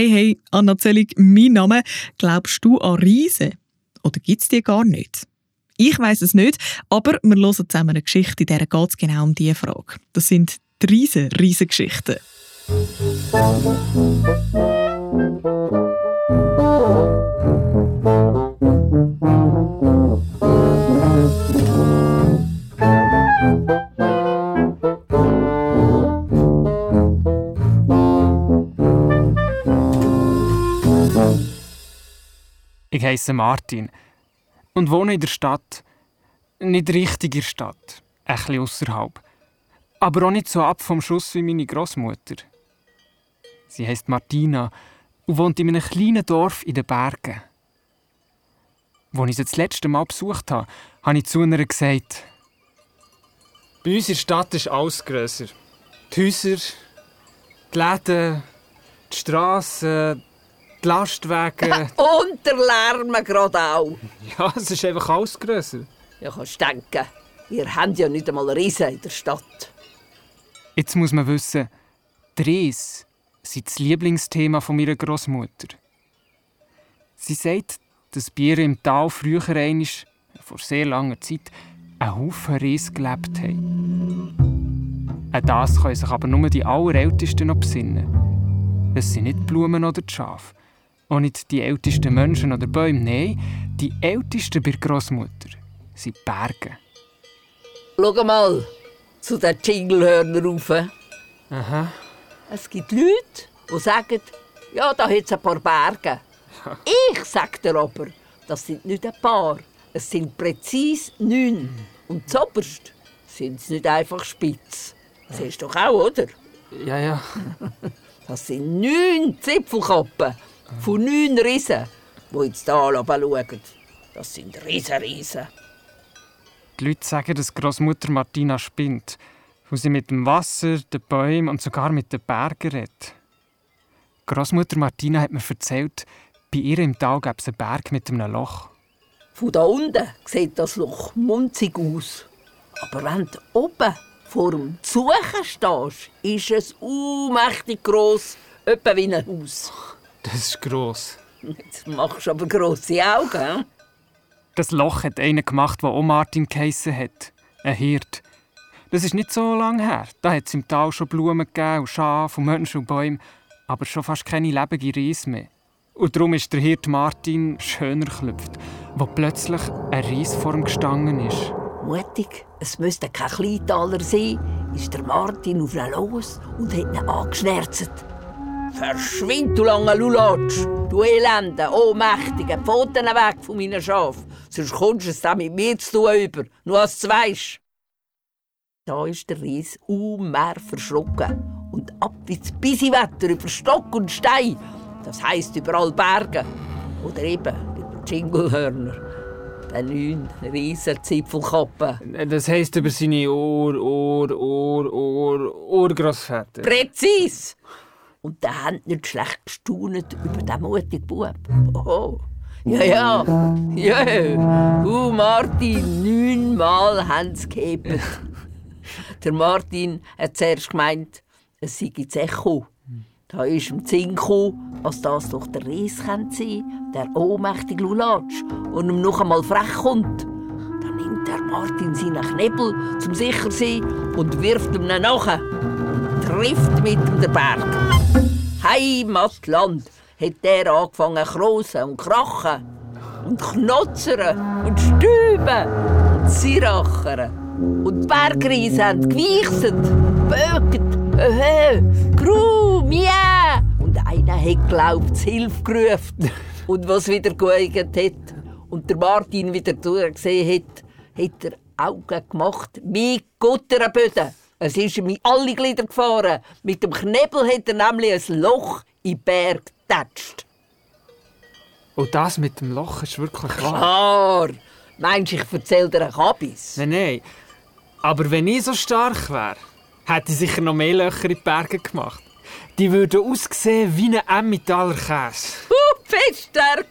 Hey, hey, Anna Zellig, mein Name. Glaubst du an Riesen? Oder gibt es die gar nicht? Ich weiß es nicht, aber wir hören zusammen eine Geschichte, in der es genau um diese Frage. Das sind die riesen, riesen Geschichten. Ich heiße Martin und wohne in der Stadt. Nicht richtig in der Stadt, ein bisschen außerhalb. Aber auch nicht so ab vom Schuss wie meine Großmutter. Sie heißt Martina und wohnt in einem kleinen Dorf in den Bergen. Als ich sie das letzte Mal besucht habe, habe ich zu ihr gesagt, bei uns in der Stadt ist alles grösser. Die Häuser, die Läden, die Strassen, die Lastwagen. Und der Lärm gerade auch. Ja, es ist einfach alles grösser. Ja, kannst denken, ihr habt ja nicht einmal Riesen in der Stadt. Jetzt muss man wissen, die Riesen sind das Lieblingsthema von meiner Großmutter. Sie sagt, dass bei ihr im Tal früher einmal, vor sehr langer Zeit, ein Haufen Riesen gelebt haben. An das können sich aber nur die Allerältesten noch besinnen. Es sind nicht die Blumen oder die Schafe. Auch nicht die ältesten Menschen oder Bäume. Nein, die ältesten bei der Großmutter sind Berge. Schau mal zu den Jinglehörnern rauf. Aha. Es gibt Leute, die sagen, ja, da hat es ein paar Berge. Ich sage dir aber, das sind nicht ein paar. Es sind präzise neun. Und zuoberst sind sie nicht einfach spitz. Siehst du doch auch, oder? Ja, ja. Das sind neun Zipfelkappen von neun Riesen, die ins Tal schauen. Das sind Riesen, Riesen. Die Leute sagen, dass Großmutter Martina spinnt, wo sie mit dem Wasser, den Bäumen und sogar mit den Bergen redet. Großmutter Martina hat mir erzählt, bei ihr im Tal gäbe es einen Berg mit einem Loch. Von da unten sieht das Loch munzig aus. Aber wenn du oben vor dem Suchen stehst, ist es unmächtig gross, etwa wie ein Haus. Das ist gross. Jetzt machst du aber grosse Augen. Das Loch hat einer gemacht, der auch Martin geheissen hat. Ein Hirt. Das ist nicht so lange her. Da hat es im Tal schon Blumen gegeben, und Schafe und Menschen und Bäume, aber schon fast keine lebenden Riese mehr. Und darum ist der Hirt Martin schöner geklüpft, wo plötzlich ein Ries vor ihm gestanden ist. Mutig, es müsste kein Kleintaler sein, ist der Martin auf ihn los und hat ihn angeschnärzt. Verschwind, du lange Lulatsch, du Elende, ohnmächtige, Pfoten weg von meinen Schafen, sonst kommst du es dann mit mir zu tun über, nur als du weisst. Da ist der Ries ummer verschrocken und ab ins Bisiwetter über Stock und Stein, das heisst überall Berge oder eben über Jinglehörner. Den neun riesen Zipfelkappen. Das heisst über seine Ohr, Ohr, Ohr, Ohr, Urgroßväter. Präzis! Und der haben nicht schlecht gestaunet über den mutigen Bub. Oh. Ja, ja. Ja. Du, Martin, neunmal haben sie gehebt. Der Martin hat zuerst gemeint, es sei das Echo. Da ist ihm Sinn gekommen, dass das doch der Ries sein könnte, der ohnmächtige Lulatsch, und ihm noch einmal frech kommt. Dann nimmt der Martin seinen Knebel zum sicher sein und wirft ihm ihn nach und trifft mit den Berg. Heimatland hat der angefangen zu und krachen und knotzern und stüben und sirachern. Und die Bergriesen haben gewichset, böget, öhö, gru, miau. Und einer hat geglaubt, zu Hilfe gerufen. Und was wieder geeignet hat und der Martin wieder gesehen hat, hat er Augen gemacht wie Gutterenböden. Es ist ihm in alle Glieder gefahren. Mit dem Knebel hat er nämlich ein Loch in den Berg getatscht. Und das mit dem Loch ist wirklich wahr. Klar! Meinst du, ich erzähl dir einen Kabis? Nein, nein. Aber wenn ich so stark wäre, hätte ich sicher noch mehr Löcher in die Berge gemacht. Die würden aussehen wie ein Emmentaler Käse. Du bist der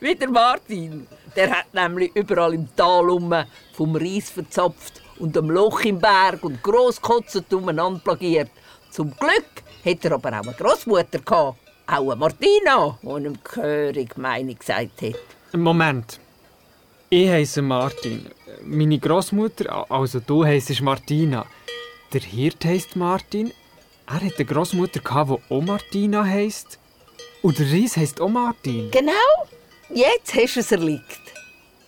wie der Martin. Der hat nämlich überall im Tal um vom Reis verzapft und am Loch im Berg und grosskotzend umeinander plagiert. Zum Glück Hätte er aber auch eine Großmutter gehabt. Auch eine Martina, die ihm gehörig Meinung gesagt hat. Moment. Ich heiße Martin. Meine Großmutter, also du heisst Martina. Der Hirt heisst Martin. Er hat eine Großmutter die auch Martina heisst. Und der Ries heisst auch Martin. Genau. Jetzt hast du es erlegt.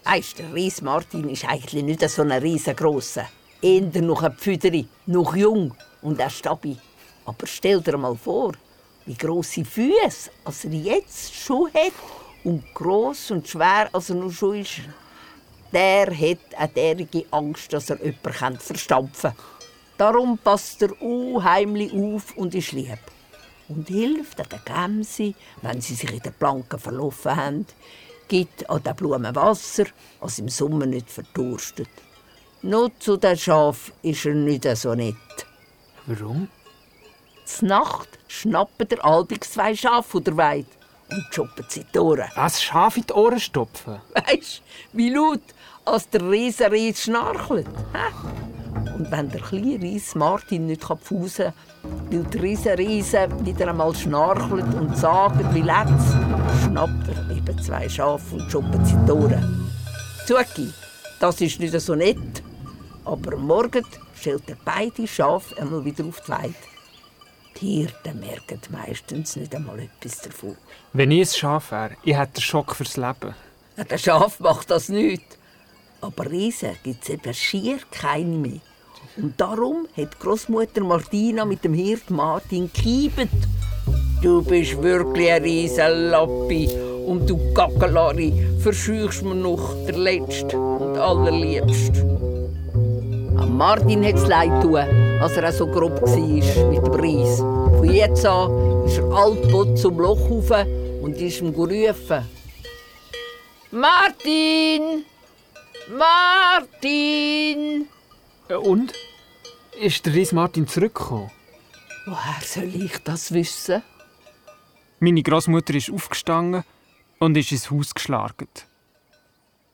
Weißt, der Ries Martin ist eigentlich nicht so ein riesengroßer. Eher noch ein Pfüderi, noch jung und auch stabil. Aber stell dir mal vor, wie grosse Füße als er jetzt schon hat und gross und schwer als er noch schon ist. Der hat eine derige Angst, dass er jemanden verstampfen kann. Darum passt er unheimlich auf und ist lieb. Und hilft den Gämsen, wenn sie sich in den Planken verlaufen haben, gibt an den Blumen Wasser, was im Sommer nicht verdurstet. Nur zu den Schaf ist er nicht so nett. Warum? Z Nacht schnappen der Albix zwei Schafe von der Weide und choppen sie die Ohren. Was? Schaf in die Ohren stopfen? Weisst wie laut, als der Riesenreis schnarchelt? Hä? Und wenn der kleine Reis Martin nicht pfusen kann, weil der Riesenreise wieder einmal schnarchelt und sagt, wie letzt, schnappt er eben zwei Schafe und choppt sie Ohren. Zuki, das ist nicht so nett. Aber morgen stellt er beide Schafe einmal wieder auf die Weide. Die Hirten merken meistens nicht einmal etwas davon. Wenn ich ein Schaf wäre, ich hätte einen Schock fürs Leben. Ja, der Schaf macht das nicht. Aber Riesen gibt es eben schier keine mehr. Und darum hat Großmutter Martina mit dem Hirt Martin gekiebet. Du bist wirklich ein Riesenlappi und du Gackelari verscheuchst mir noch der Letzte und allerliebst. Am Martin hat es leid tun, als er so grob war mit dem Reis. Von jetzt an ist er altbot zum Loch rauf und ist ihm gerufen. Martin! Martin! Äh, und? Ist der Ries Martin zurückgekommen? Woher soll ich das wissen? Meine Großmutter ist aufgestanden und ist ins Haus geschlagert.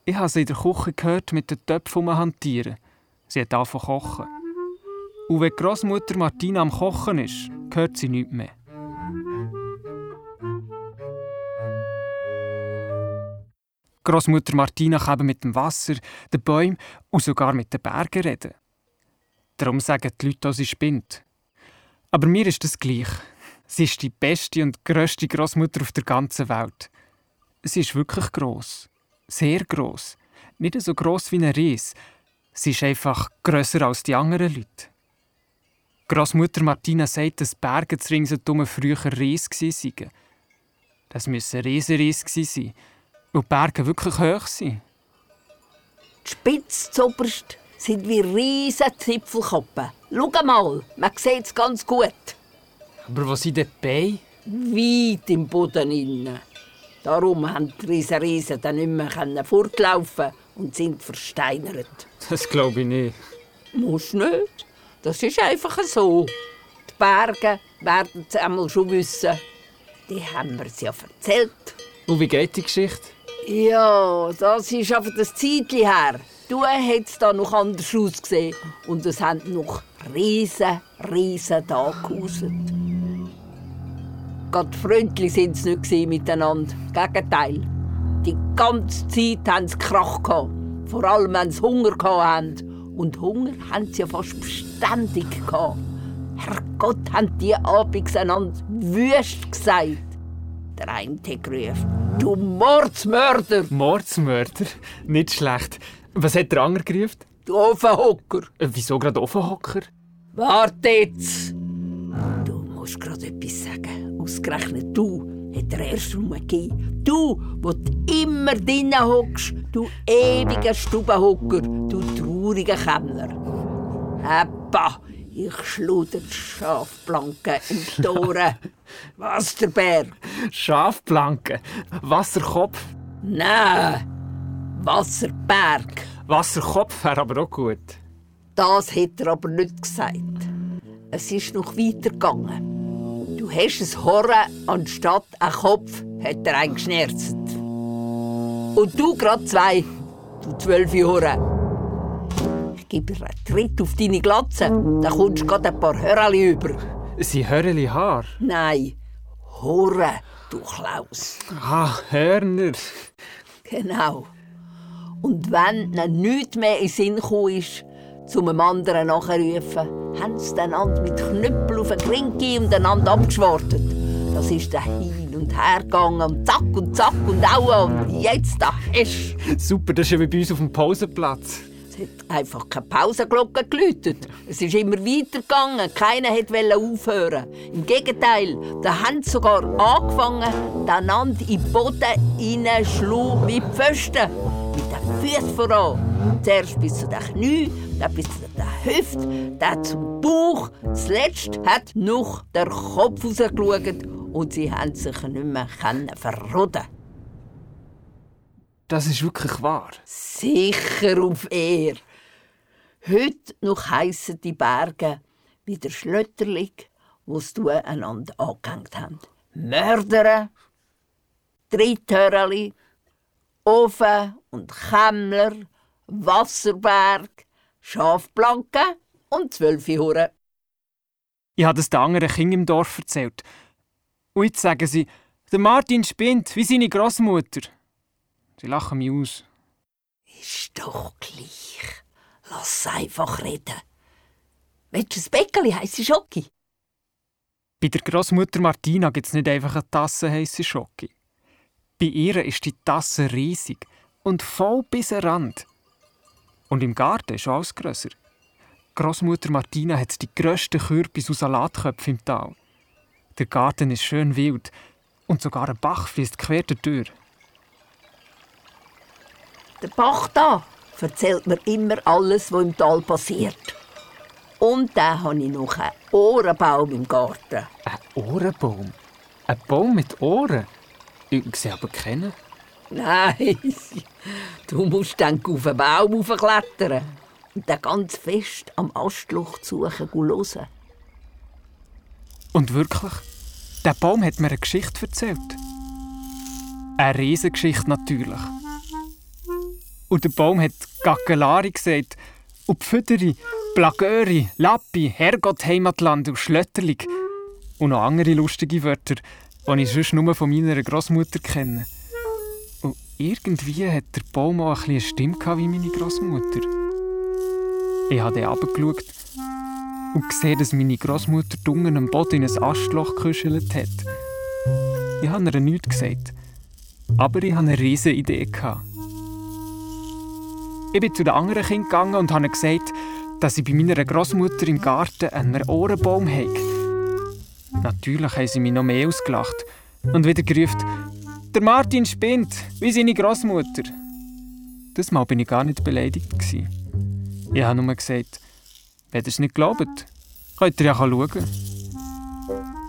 Ich habe sie in der Küche gehört mit den Töpfen hantieren. Sie hat angefangen zu kochen. Und wenn Großmutter Martina am Kochen ist, hört sie nichts mehr. Großmutter Martina kann mit dem Wasser, den Bäumen und sogar mit den Bergen reden. Darum sagen die Leute, dass sie spinnt. Aber mir ist das gleich. Sie ist die beste und grösste Großmutter auf der ganzen Welt. Sie ist wirklich groß, sehr groß, nicht so groß wie ein Ries. Sie ist einfach grösser als die anderen Leute. Großmutter Martina sagt, dass Berge zu ringsherum früher Ries waren. Das müssen Riesenries sein, weil die Berge wirklich hoch sind. Die Spitze zoberst sind wie riesige Zipfelkappen. Schau mal, man sieht es ganz gut. Aber was sind die Beine? Weit im Boden innen. Darum haben die Riesen, Riesen dann nicht mehr fortlaufen und sind versteinert. Das glaube ich nicht. Muss nicht. Das ist einfach so. Die Berge werden es einmal schon wissen. Die haben wir ja erzählt. Und wie geht die Geschichte? Ja, das ist einfach das Zeitchen her. Du hättest da noch anders ausgesehen. Und es haben noch riesen, riesen Tage gehauset. Gerade freundlich sind sie nicht miteinander. Gegenteil. Die ganze Zeit haben sie Krach gehabt. Vor allem, wenn sie Hunger hatten. Und Hunger haben sie ja fast beständig gehabt. Herrgott, haben die abends einander wüst gesagt. Der eine hat gerufen, du Mordsmörder! Mordsmörder? Nicht schlecht. Was hat der andere gerufen? Du Ofenhocker! Äh, wieso gerade Ofenhocker? Warte jetzt! Du musst gerade etwas sagen. Ausgerechnet du hat er erst gegeben. Du, wo du immer drinnen hockst, du ewiger Stubenhocker, du trauriger Kämmer. Eppa, ich schluder die Schafplanken im Tore. Wasserberg. Schafplanken? Wasserkopf? Nein, Wasserberg. Wasserkopf wäre aber auch gut. Das hat er aber nicht gesagt. Es ist noch weitergegangen. Du hast ein Horren anstatt ein Kopf, hat er eingeschnerzt. Und du gerade zwei, du zwölf Jahre. Ich gebe dir einen Tritt auf deine Glatze, dann kommst du gerade ein paar Hörerli über. Sie Höreli Haar? Nein, Horre, du Klaus. Ah, Hörner. Genau. Und wenn ihnen nichts mehr in den Sinn gekommen ist, zum einem anderen nachrufen, haben sie einander mit Knüppel auf den gegeben und einander abgeschwortet. Das ist dann hin und her gegangen und zack und zack und aua und jetzt da hast Super, das ist ja wie bei uns auf dem Pausenplatz. Es hat einfach keine Pausenglocke geläutet. Es ist immer weitergegangen. Keiner wollte aufhören. Im Gegenteil, da haben sie sogar angefangen, einander in den Boden hineinzuschlagen wie Pfosten. Mit den Füßen voran. Zuerst bis zu den Knien, dann bis zu den Hüften, dann zum Bauch. Zuletzt hat noch der Kopf rausgeschaut und sie haben sich nicht mehr verroden Das ist wirklich wahr. Sicher auf er. Heute noch heissen die Berge wie der Schlötterlig, wo sie einander angehängt haben. Mörder, Dritthöreli, Ofen und Kämmler, Wasserberg, Schafplanke und zwölfe Huren. Ich habe das den anderen Kindern im Dorf erzählt. Und jetzt sagen sie, der Martin spinnt, wie seine Großmutter. Sie lachen mich aus. Ist doch gleich. Lass einfach reden. Willst du ein Bäckeli heisse Schoki? Bei der Großmutter Martina gibt es nicht einfach eine Tasse heiße Schoki. Bei ihr ist die Tasse riesig und voll bis an den Rand. Und im Garten ist alles grösser. Großmutter Martina hat die grössten Kürbis und Salatköpfe im Tal. Der Garten ist schön wild und sogar ein Bach fließt quer durch. Der Bach da erzählt mir immer alles, was im Tal passiert. Und dann habe ich noch einen Ohrenbaum im Garten. Ein Ohrenbaum? Ein Baum mit Ohren? Ich sehe aber keinen. Nein, du musst dann auf den Baum hochklettern und dann ganz fest am Astloch suchen und hören. Und wirklich, der Baum hat mir eine Geschichte erzählt. Eine Riesengeschichte natürlich. Und der Baum hat Gackelari gesagt und Pfüderi, Plagöri, Lappi, Herrgott, Heimatland und Schlötterlig. Und noch andere lustige Wörter, die ich sonst nur von meiner Großmutter kenne. Und irgendwie hat der Baum auch ein eine Stimme wie meine Großmutter. Ich habe dann runtergeschaut und gesehen, dass meine Großmutter unten am Boden in ein Astloch geküschelt hat. Ich habe ihr nichts gesagt, aber ich hatte eine riesige Idee. Ich bin zu den anderen Kindern gegangen und habe gesagt, dass ich bei meiner Großmutter im Garten einen Ohrenbaum habe. Natürlich haben sie mich noch mehr ausgelacht und wieder gerufen, der Martin spinnt, wie seine Großmutter. Das Mal bin ich gar nicht beleidigt. Ich habe nur gesagt, wenn ihr es nicht glaubt, könnt ihr ja schauen.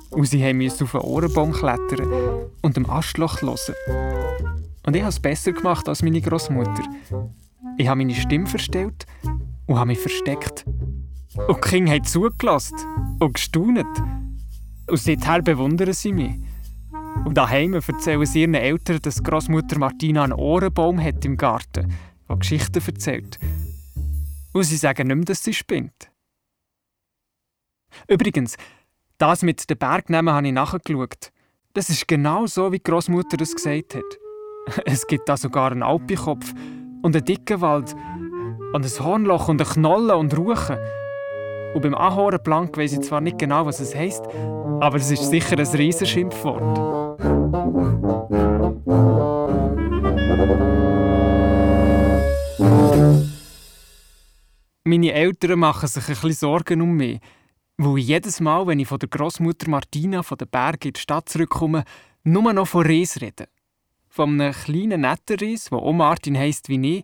Und sie mussten auf einen Ohrenbaum klettern und dem Astloch hören. Und ich habe es besser gemacht als meine Großmutter. Ich habe meine Stimme verstellt und habe mich versteckt. Und die Kinder haben zugelassen und gestaunt. Und seither bewundern sie mich. Und daheim erzählen sie ihren Eltern, dass Großmutter Martina einen Ohrenbaum hat im Garten, der Geschichten erzählt. Und sie sagen nicht mehr, dass sie spinnt. Übrigens, das mit den Bergnamen habe ich nachgeschaut. Das ist genau so, wie Großmutter es gesagt hat. Es gibt da sogar einen Alpikopf und einen dicken Wald und ein Hornloch und eine Knolle und Ruchen. Und beim Ahornplank weiss ich zwar nicht genau, was es heisst, aber es ist sicher ein Riesenschimpfwort. Meine Eltern machen sich ein bisschen Sorgen um mich, weil jedes Mal, wenn ich von der Großmutter Martina von den Bergen in die Stadt zurückkomme, nur noch von Ries rede. Von einem kleinen netten Ries, der auch Martin heisst wie ich,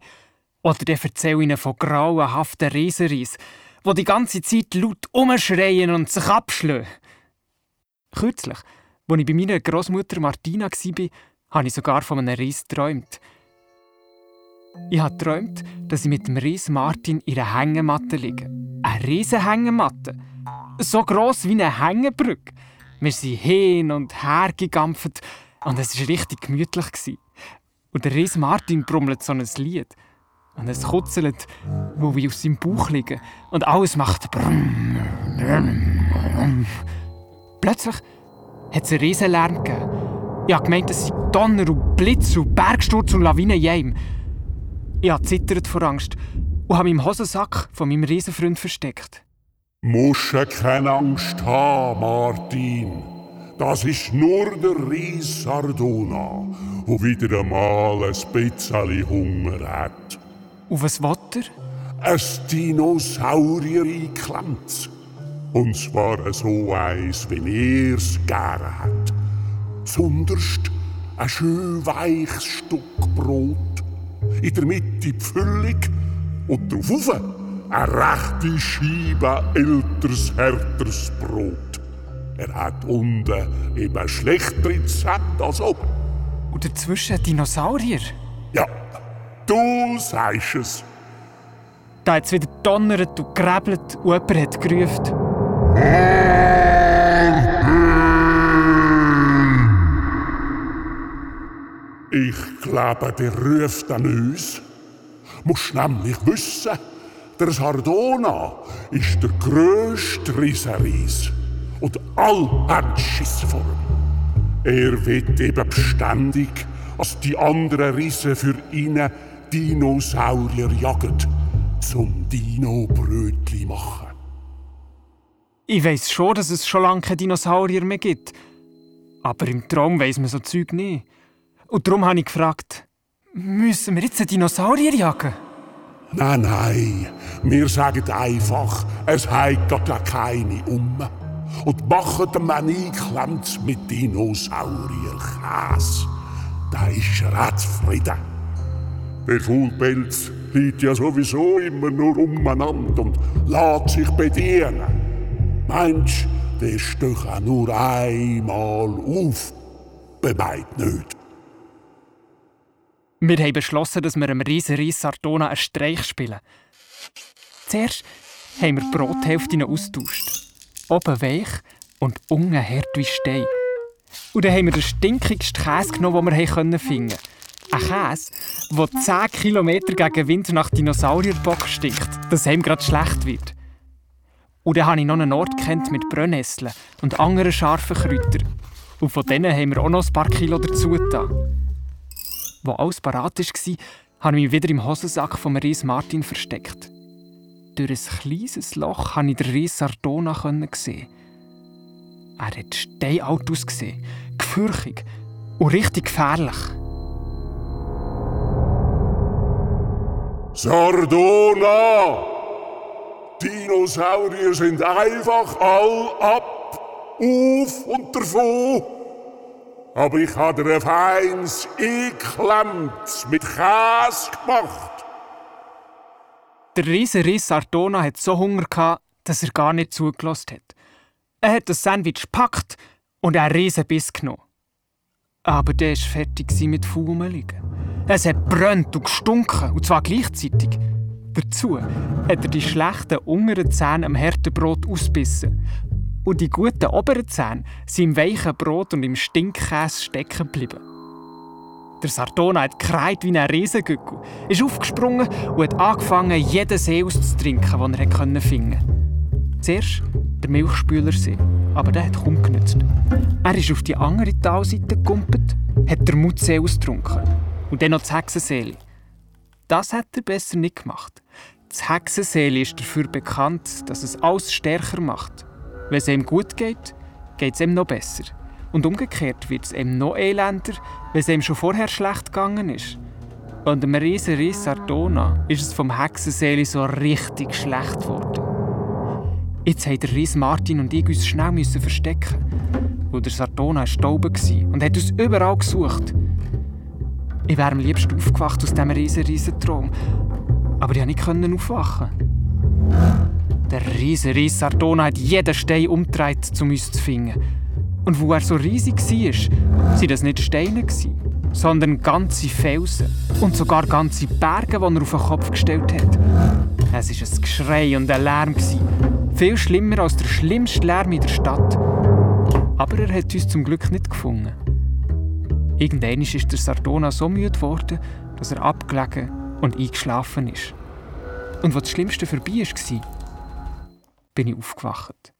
oder dann erzähle ihnen von grauenhaften Riesenries, die die ganze Zeit laut umschreien und sich abschlagen. Kürzlich, als ich bei meiner Großmutter Martina war, habe ich sogar von einem Ries geträumt. Ich habe geträumt, dass ich mit dem Ries Martin in einer Hängematte liege. Eine riesige Hängematte. So gross wie eine Hängebrücke. Wir sind hin und her gegampft und es war richtig gemütlich. Und der Ries Martin brummelt so ein Lied. Und es kutzelt, wo wir aus seinem Bauch liegen. Und alles macht brumm. Plötzlich hat es einen riesen gegeben. Ich habe gemeint, es sei Donner und Blitz und Bergsturz und Lawinen in einem. Ich habe zittert vor Angst und habe im Hosensack von meinem Riesenfreund versteckt. Musst keine Angst haben, Martin. Das ist nur der Ries Sardona, der wieder einmal ein bisschen Hunger hat. Und was will er? Ein Dinosaurier einklemmt. Und zwar so eins, wie er's gerne hat. Zunderst ein schön weiches Stück Brot. In der Mitte die Füllung und drauf eine rechte Scheibe älteres, härteres Brot. Er hat unten eben schlechtere Rezept als oben. Und dazwischen ein Dinosaurier? Ja, du sagst es. Da hat es wieder donnert und gräbelt und jemand hat gerufen. Ich glaube, der ruft an uns. Musst nämlich wissen, der Sardona ist der grösste Riesenries. Und all haben Schiss vor ihm. Er wird eben beständig, als die anderen Riesen für ihn Dinosaurier jagen, zum Dino-Brötli machen. Ich weiss schon, dass es schon lange keine Dinosaurier mehr gibt. Aber im Traum weiss man so Zeug nicht. Und darum habe ich gefragt, müssen wir jetzt einen Dinosaurier jagen? Nein, nein, wir sagen einfach, es hat gar keine um. Und machen den Mann einklemmt mit Dinosaurierkäse. Da ist auch zufrieden. Der Faulpelz liegt ja sowieso immer nur umeinander und lässt sich bedienen. Mensch, der stöch auch nur einmal auf. Bemeid nicht. Wir haben beschlossen, dass wir einem riesen Ries Sardona einen Streich spielen. Zuerst haben wir die Brothälften austauscht. Oben weich und unten hart wie Stein. Und dann haben wir den stinkigsten Käse genommen, den wir finden konnten. Ein Käse, der 10 Kilometer gegen Wind nach Dinosaurierbock stinkt, dass ihm gerade schlecht wird. Und dann habe ich noch einen Ort kennt mit Brennnesseln und anderen scharfen Kräutern. Und von denen haben wir auch noch ein paar Kilo dazu getan. Wo alles parat war, habe ich mich wieder im Hosensack von Ries Martin versteckt. Durch ein kleines Loch konnte ich den Ries Sardona sehen. Er hat steinalt ausgesehen, gefürchtig und richtig gefährlich. Sardona! Dinosaurier sind einfach all ab, auf und davon. Aber ich habe dir ein feines Einklemmt mit Käse gemacht. Der riese Sardona hat so Hunger dass er gar nicht zugelassen hat. Er hat das Sandwich gepackt und einen riesen Biss genommen. Aber der war fertig mit Fumeligen. Es hat brennt und gestunken, und zwar gleichzeitig. Dazu hat er die schlechten unteren Zähne am harten Brot ausbissen. Und die guten oberen Zähne sind im weichen Brot und im Stinkkäse stecken geblieben. Der Sardona hat gekreit wie ein Riesengückel, ist aufgesprungen und hat angefangen, jeden See auszutrinken, den er finden konnte. Zuerst der Milchspülersee, aber der hat kaum genützt. Er ist auf die andere Talseite gekumpelt, hat der Mutsee ausgetrunken und dann noch das Hexenseeli. Das hat er besser nicht gemacht. Das Hexenseeli ist dafür bekannt, dass es alles stärker macht. Wenn es ihm gut geht, geht es ihm noch besser. Und umgekehrt wird es ihm noch elender, wenn es ihm schon vorher schlecht gegangen ist. Und einem riesen Riss Sardona ist es vom Hexenseeli so richtig schlecht geworden. Jetzt mussten Ries Martin und ich uns schnell verstecken, weil der Sardona war und hat uns überall gesucht. Ich wäre am liebsten aufgewacht aus diesem riesen, riesen Traum. Aber ich konnte nicht aufwachen. Der riesen Ries Sardona hat jeden Stein umgedreht, um uns zu finden. Und wo er so riesig war, waren das nicht Steine, sondern ganze Felsen und sogar ganze Berge, die er auf den Kopf gestellt hat. Es war ein Geschrei und ein Lärm. Viel schlimmer als der schlimmste Lärm in der Stadt. Aber er hat uns zum Glück nicht gefunden. Irgendwann ist der Sardona so müde geworden, dass er abgelegen und eingeschlafen ist. Und was das Schlimmste vorbei war, bin ich aufgewacht.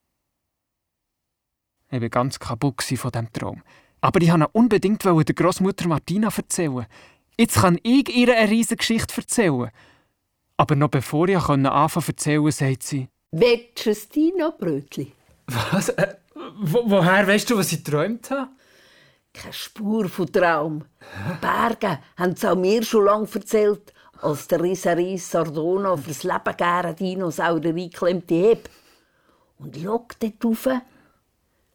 Ich war ganz kaputt von diesem Traum. Aber ich wollte unbedingt der Großmutter Martina erzählen. Jetzt kann ich ihr eine riesige Geschichte erzählen. Aber noch bevor ich anfangen zu erzählen, sagt sie... Willst du ein Dino-Brötchen? Was? Äh, wo, woher weißt du, was ich geträumt habe? Keine Spur von Traum. Berge haben es auch mir schon lange erzählt, als der Riseris Sardona fürs Leben gerne Dinosaurier einklemmte heb. Und schau dort rauf.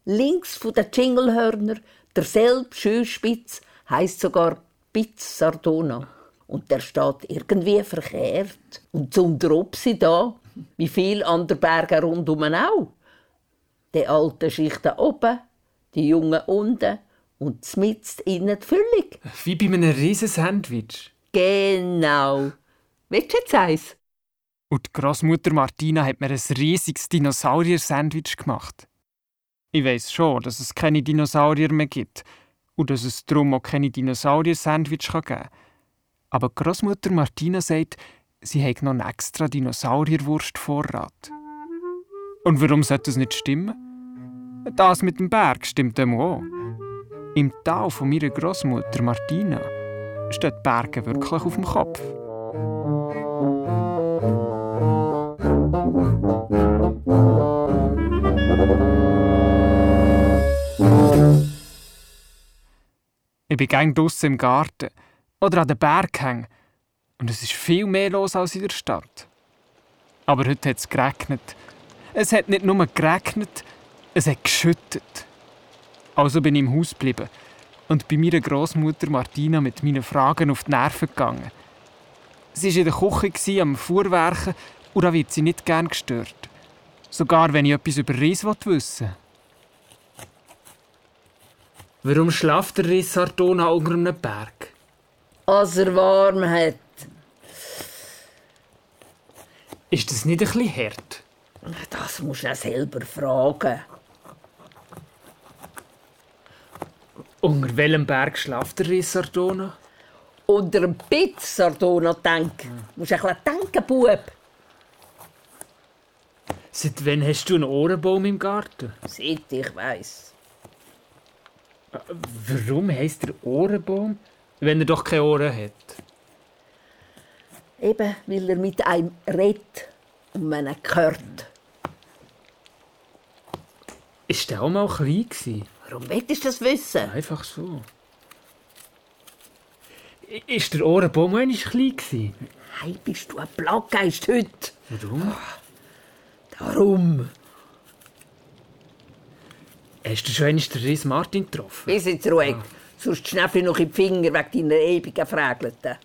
Links von den Jinglehörner, derselbe Schönspitz, heisst sogar Pitz Sardona. Und der steht irgendwie verkehrt. Und zum Dropsi da, wie viel an der Berge rundum auch. Die alten Schichten oben, die jungen unten und mitten innen die Füllung. Wie bei einem riesen Sandwich. Genau. Willst du jetzt eins? Und die Großmutter Martina hat mir ein riesiges Dinosaurier-Sandwich gemacht. Ich weiß schon, dass es keine Dinosaurier mehr gibt und dass es darum auch keine Dinosaurier-Sandwich geben kann. Aber Großmutter Martina sagt, sie hat noch einen extra Dinosaurierwurst-Vorrat. Und warum sollte das nicht stimmen? Das mit dem Berg stimmt dem auch. Im Tal von meiner Großmutter Martina die Berge wirklich auf dem Kopf. Ich bin draussen im Garten oder an den Berghängen und es ist viel mehr los als in der Stadt. Aber heute hat es geregnet. Es hat nicht nur geregnet, es hat geschüttet. Also bin ich im Haus geblieben und bei meiner Großmutter Martina mit meinen Fragen auf die Nerven gegangen. Sie war in der Küche am Fuhrwerken und da wird sie nicht gern gestört. Sogar wenn ich etwas über Reis wissen Warum schlaft der Reis Sardona unter einem Berg? Als er warm hat. Ist das nicht ein bisschen hart? Das musst du auch selber fragen. Unter welchem Berg schlaft der Sardona? Unter einem Pitz Sardona denken. Du musst ein bisschen denken, Bub. Seit wann hast du einen Ohrenbaum im Garten? Seit ich weiss. Warum heisst der Ohrenbaum, wenn er doch keine Ohren hat? Eben, weil er mit einem redet und man ihn hört. Ist der auch mal klein gewesen? Warum willst du das wissen? Einfach so. Ist der Ohrenbaum nicht klein gewesen? Hey, bist du ein Plattgeist heute? Warum? Darum. Hast du schon einmal den Reis Martin getroffen? Bis jetzt ruhig. Sonst schnäffe ich noch in die Finger wegen deiner ewigen Frägelten.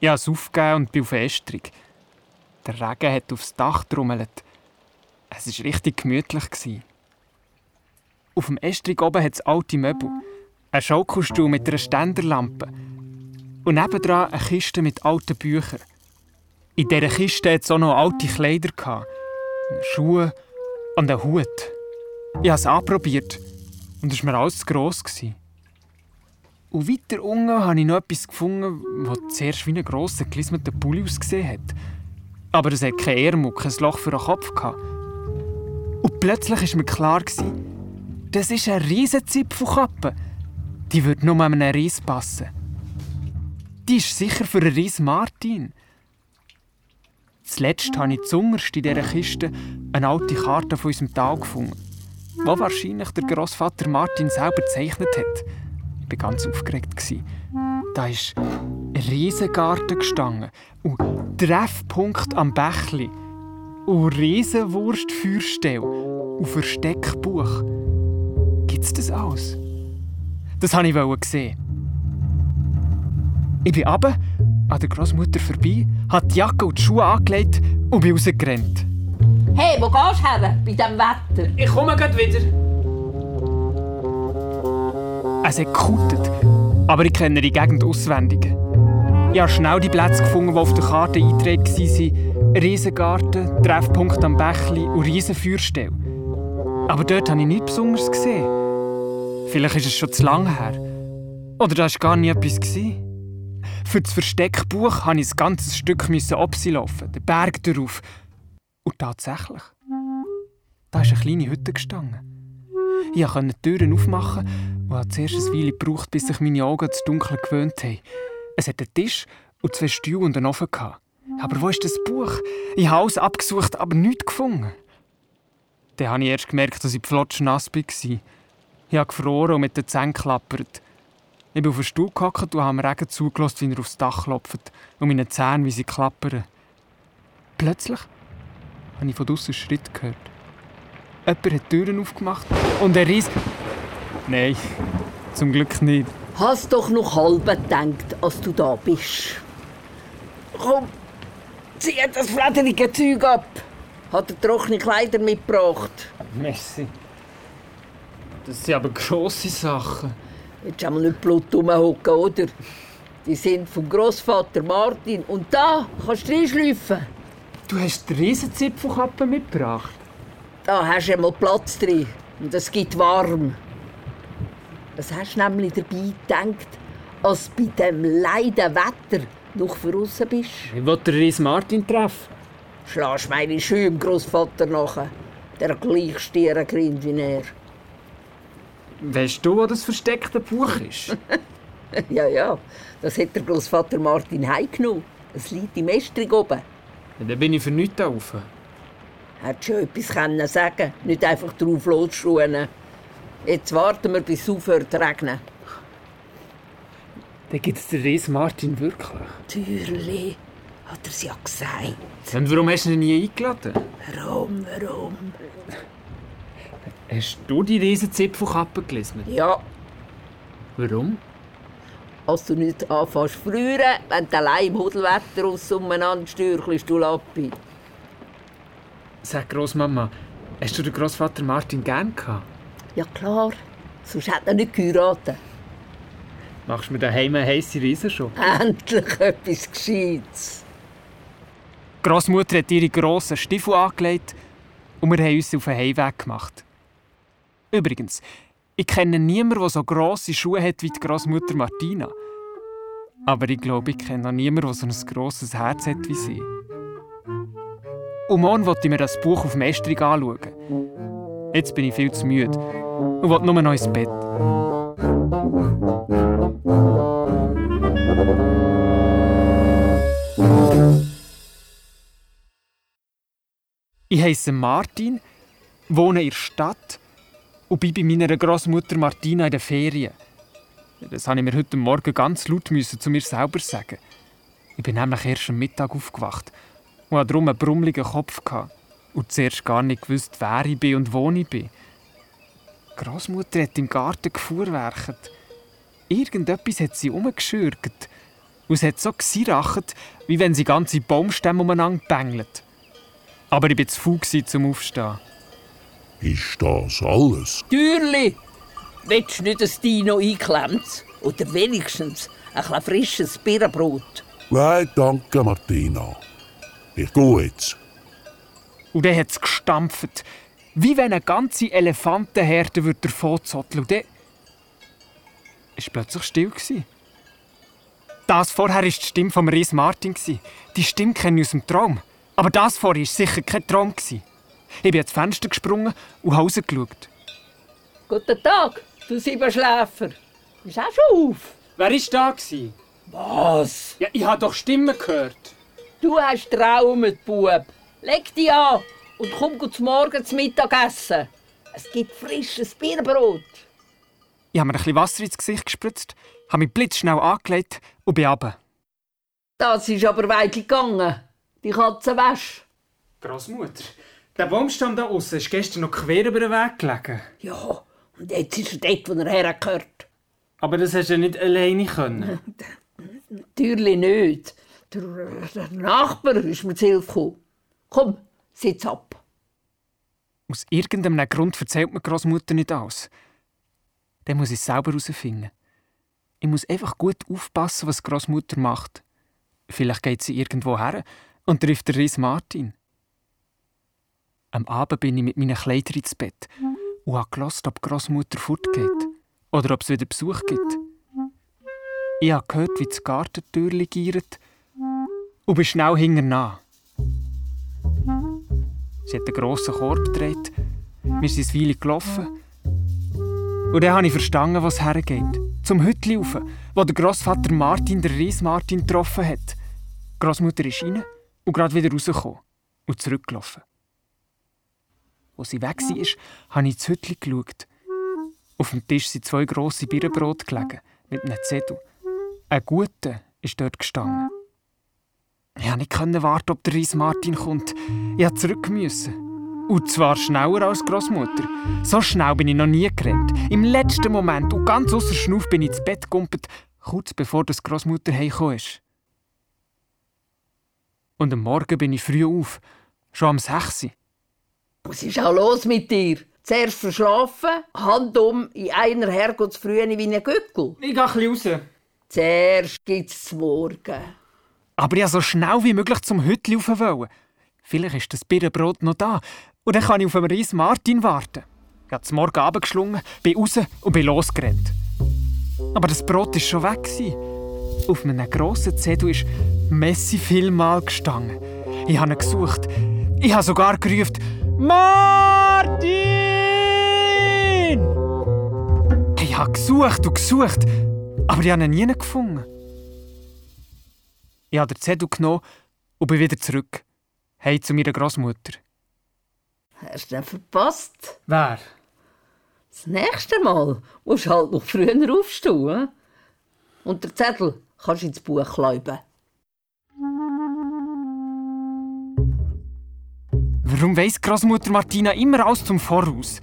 Ich habe es aufgegeben und bin auf Estrung. Der Regen hat aufs Dach getrommelt. Es war richtig gemütlich. Auf dem Estrug oben hat es alte Möbel. Ein Schaukelstuhl mit einer Ständerlampe. Und nebendran eine Kiste mit alten Büchern. In dieser Kiste hatte es auch noch alte Kleider. Schuhe und einen Hut. Ich habe es anprobiert. Und es war mir alles zu gross. Und weiter unten habe ich noch etwas gefunden, das zuerst wie ein grosser, gelismeter Pulli ausgesehen hat. Aber es hat kein Ärmel, kein Loch für den Kopf. Und plötzlich war mir klar, gewesen, das ist eine riesige Zipfelkappe. Die würde nur an einen Reis passen. Die ist sicher für einen Reis Martin. Zuletzt habe ich zuunterst in dieser Kiste eine alte Karte von unserem Tal gefunden, die wahrscheinlich der Großvater Martin selber gezeichnet hat. Ich war ganz aufgeregt. Da ist ein Riesengarten gestanden und Treffpunkt am Bächli und Riesenwurstfeuerstelle und Versteckbuch. Gibt's das alles? Das wollte ich sehen. Ich bin runter, an der Großmutter vorbei, habe die Jacke und die Schuhe angelegt und bin rausgerannt. Hey, wo gehst du her bei diesem Wetter? Ich komme gleich wieder. Es hat gekutet, aber ich kenne die Gegend auswendig. Ich habe schnell die Plätze gefunden, die auf der Karte eingetragen waren. Riesengarten, Treffpunkt am Bächli und Riesenfeuerstelle. Aber dort habe ich nichts Besonderes gesehen. Vielleicht ist es schon zu lange her. Oder da war gar nie etwas. Für das Versteckbuch musste ich ein ganzes Stück laufen, den Berg darauf. Und tatsächlich. Da ist eine kleine Hütte gestanden. Ich konnte die Türen aufmachen und habe zuerst eine Weile gebraucht, bis sich meine Augen ans Dunkeln gewöhnt haben. Es hatte einen Tisch und zwei Stühle und einen Ofen. Aber wo ist das Buch? Ich habe alles abgesucht, aber nichts gefunden. Dann habe ich erst gemerkt, dass ich flotschnass war. Ich habe gefroren und mit den Zähnen geklappert. Ich bin auf den Stuhl gehockt und habe dem Regen zugelassen, wie er aufs Dach klopft und meine Zähne, wie sie klappern. Plötzlich habe ich von draussen Schritt gehört. Jemand hat die Türen aufgemacht und er riss... Nein, zum Glück nicht. Hast doch noch halb gedacht, als du da bist. Komm, zieh das flatterige Zeug ab. Hat er trockene Kleider mitgebracht. Merci. Das sind aber grosse Sachen. Willst du einmal nicht blut rumhocken, oder? Die sind vom Großvater Martin. Und da kannst du reinschleifen. Du hast die Riesenzipfelkappe mitgebracht. Da hast du einmal Platz drin. Und es gibt warm. Was hast du nämlich dabei gedacht, als du bei dem leiden Wetter noch draussen bist? Ich wollte den Ries Martin treffen. Schlägst meine Schuhe dem Großvater nach. Der gleich stieren grinnt wie er. Weißt du, wo das versteckte Buch ist? Ja, ja, das hat der Großvater Martin heimgenommen. Es liegt im Estrig oben. Ja, dann bin ich für nichts rauf. Hätte schon etwas können sagen nicht einfach drauf losschuhen. Jetzt warten wir, bis es aufhört zu regnen. Dann gibt es den Ries Martin wirklich. Türli, hat er es ja gesagt. Und warum hast du ihn nie eingeladen? Warum, warum? Hast du die Riesenzipfelkappe gelesen? Ja, Warum? als du nicht anfängst zu frieren, wenn du allein im Hudelwetter umeinander stürchelst, du Lappi. Sag Großmama, hast du den Großvater Martin gern gehabt? Ja klar, sonst hätte er nicht geheiratet. Machst du mir daheim eine heisse Riese schon? Endlich etwas Gescheites. Die Großmutter hat ihre grossen Stiefel angelegt und wir haben uns auf den Heimweg gemacht. Übrigens, ich kenne niemanden, der so grosse Schuhe hat wie die Großmutter Martina. Aber ich glaube, ich kenne auch niemanden, der so ein grosses Herz hat wie sie. Und morgen wollte ich mir das Buch auf dem Estrich anschauen. Jetzt bin ich viel zu müde und will nur noch ins Bett. Ich heiße Martin, wohne in der Stadt und bin bei meiner Großmutter Martina in den Ferien. Das habe ich mir heute Morgen ganz laut müssen zu mir selber sagen. Ich bin nämlich erst am Mittag aufgewacht und hatte darum einen brummeligen Kopf und zuerst gar nicht gewusst, wer ich bin und wo ich bin. Großmutter hat im Garten gefuhrwerket. Irgendetwas hat sie umgeschürgt. Und es hat so gesiracht, wie wenn sie ganze Baumstämme umeinander bängelt. Aber ich war zu faul zum Aufstehen. Ist das alles? Türli, willst du nicht ein Dino eingeklemmt? Oder wenigstens ein frisches Birnenbrot? Nein, danke, Martina. Ich gehe jetzt. Und dann hat es gestampft. Wie wenn eine ganze Elefantenherde würde davonzotteln. Und dann... Es war plötzlich still. Das vorher war die Stimme von Ries Martin. Die Stimme kenne ich aus dem Traum. Aber das vorher war sicher kein Traum. Ich bin ans Fenster gesprungen und rausgeschaut. Guten Tag, du Siebenschläfer. Bist auch schon auf? Wer war da? gewesen? Was? Ja, ich habe doch Stimmen gehört. Du hast Traumet, Bub. Leg dich an und komm gut Morgen zum Mittagessen. Es gibt frisches Birnenbrot. Ich habe mir ein bisschen Wasser ins Gesicht gespritzt, habe mich blitzschnell angelegt und bin runter. Das ist aber weit gegangen. Die Katze wäsch. Großmutter, der Baumstamm da außen ist gestern noch quer über den Weg gelegen. Ja, und jetzt ist er dort, wo er hergehört. Aber das hast du ja nicht alleine können. Natürlich nicht. Der, der Nachbar ist mir zu Hilfe gekommen. Komm, sitz ab. Aus irgendeinem Grund erzählt mir Großmutter nicht alles. Dann muss ich es selber herausfinden. Ich muss einfach gut aufpassen, was Großmutter macht. Vielleicht geht sie irgendwo her und trifft den Ries Martin. Am Abend bin ich mit meinen Kleidern ins Bett und habe gehört, ob die Großmutter fortgeht oder ob es wieder Besuch gibt. Ich habe gehört, wie das Gartentürchen giert und bin schnell hinterher. Sie hat einen grossen Korb gedreht Wir sind ein Weile gelaufen. Und dann habe ich verstanden, was hergeht. Zum Hütli rauf, wo der Grossvater Martin den Ries Martin getroffen hat. Die Grossmutter ist rein und gerade wieder rausgekommen und zurückgelaufen. Als sie weg war, habe ich ins Hütli geschaut. Auf dem Tisch sind zwei grosse Birnenbrote gelegen, mit einem Zettel. Ein guter ist dort gestanden. Ich konnte nicht warten, ob der Ries Martin kommt. Ich musste zurück. Und zwar schneller als Großmutter. So schnell bin ich noch nie gerannt. Im letzten Moment und ganz außer Schnuff bin ich ins Bett gumpet, kurz bevor das Großmutter heimgekommen ist. Und am Morgen bin ich früh auf, schon am 6. Was ist auch los mit dir? Zuerst verschlafen, Hand um, in einer Herrgottsfrühe wie ein Gückel. Ich gehe ein bisschen raus. Zuerst gibt's Morgen. Aber ich so schnell wie möglich zum Hütli rauf wollen. Vielleicht ist das Birnenbrot noch da. Und dann kann ich auf den Ries Martin warten. Ich habe zum Morgen Abend geschlungen, bin raus und bin losgerannt. Aber das Brot war schon weg. Auf einem grossen Zettel ist Messi vielmal gestanden. Ich habe ihn gesucht. Ich habe sogar gerufen, Martin! Ich habe gesucht und gesucht, aber ich habe ihn nie gefunden. Ich habe den Zettel genommen und bin wieder zurück. Hey zu meiner Großmutter. Hast du den verpasst? Wer? Das nächste Mal musst du halt noch früher aufstehen. Und den Zettel kannst du ins Buch kleiben. Warum weiss Großmutter Martina immer alles zum Voraus?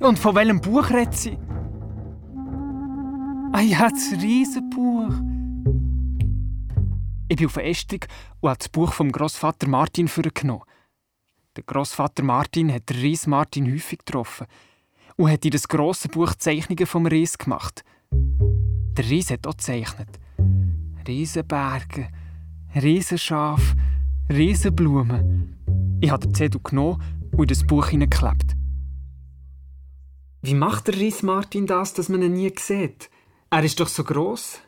Und von welchem Buch redet sie? Ah ja, das Riesenbuch. Ich bin auf der Ästung und habe das Buch vom Großvater Martin vorgenommen. Der Großvater Martin hat den Ries Martin häufig getroffen und hat in das grosse Buch Zeichnungen vom Ries gemacht. Der Ries hat auch gezeichnet. Riesenberge, Riesenschaf, Riesenblumen. Ich habe den Zettel genommen und in das Buch hineingeklebt. Wie macht der Ries Martin das, dass man ihn nie sieht? Er ist doch so gross.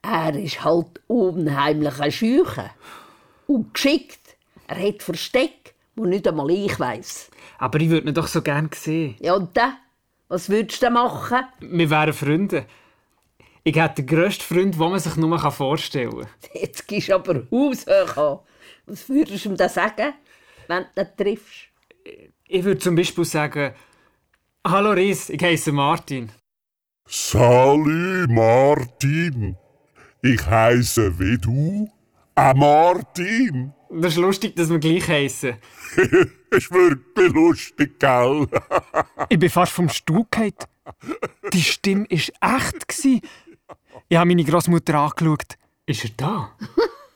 Er ist halt unheimlich ein Scheuche. Und geschickt. Er hat Versteck, wo nicht einmal ich weiss. Aber ich würde ihn doch so gern sehen. Ja, und dann? Was würdest du machen? Wir wären Freunde. Ich hätte den grössten Freund, den man sich nur vorstellen kann. Jetzt gehst du aber haushoch an. Was würdest du ihm da sagen, wenn du ihn triffst? Ich würde zum Beispiel sagen, Hallo Ries, ich heiße Martin. Salü Martin. Ich heiße wie du. Ein Martin. Das ist lustig, dass wir gleich heißen. ist wirklich lustig, gell? ich bin fast vom Stuhl gefallen. Die Stimme war echt. Ich habe meine Großmutter angeschaut. Ist er da?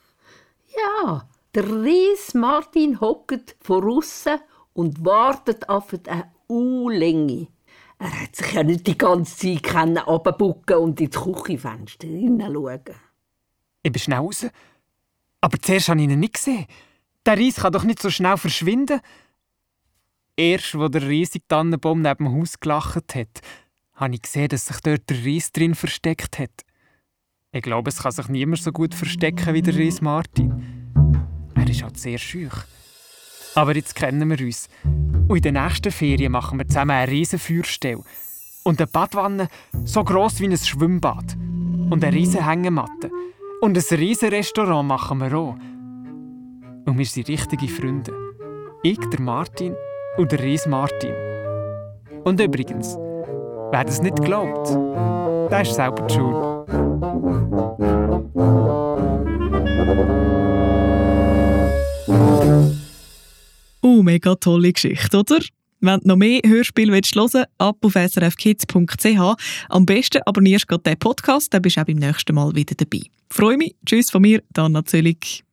ja, der Ries Martin hockt von aussen und wartet auf eine U-Länge. Er hat sich ja nicht die ganze Zeit können und ins Küchenfenster hineinschauen. Ich bin schnell raus. Aber zuerst habe ich ihn nicht gesehen. Der Reis kann doch nicht so schnell verschwinden. Erst, als der riesige Tannenbaum neben dem Haus gelacht hat, habe ich gesehen, dass sich dort der Reis drin versteckt hat. Ich glaube, es kann sich niemand so gut verstecken wie der Reis Martin. Er ist halt sehr schüch. Aber jetzt kennen wir uns. Und in den nächsten Ferien machen wir zusammen eine riesen Feuerstelle. Und eine Badwanne so gross wie ein Schwimmbad. Und eine riesen Hängematte. Und ein riesen Restaurant machen wir auch. Und wir sind richtige Freunde. Ich, der Martin und der Ries Martin. Und übrigens, wer das nicht glaubt, der ist selber die Schuld. Oh, mega tolle Geschichte, oder? Wenn du noch mehr Hörspiele hören willst, ab auf srfkids.ch. Am besten abonnierst du den Podcast, dann bist du auch beim nächsten Mal wieder dabei. Freue mich. Tschüss von mir, Dana Zöllig.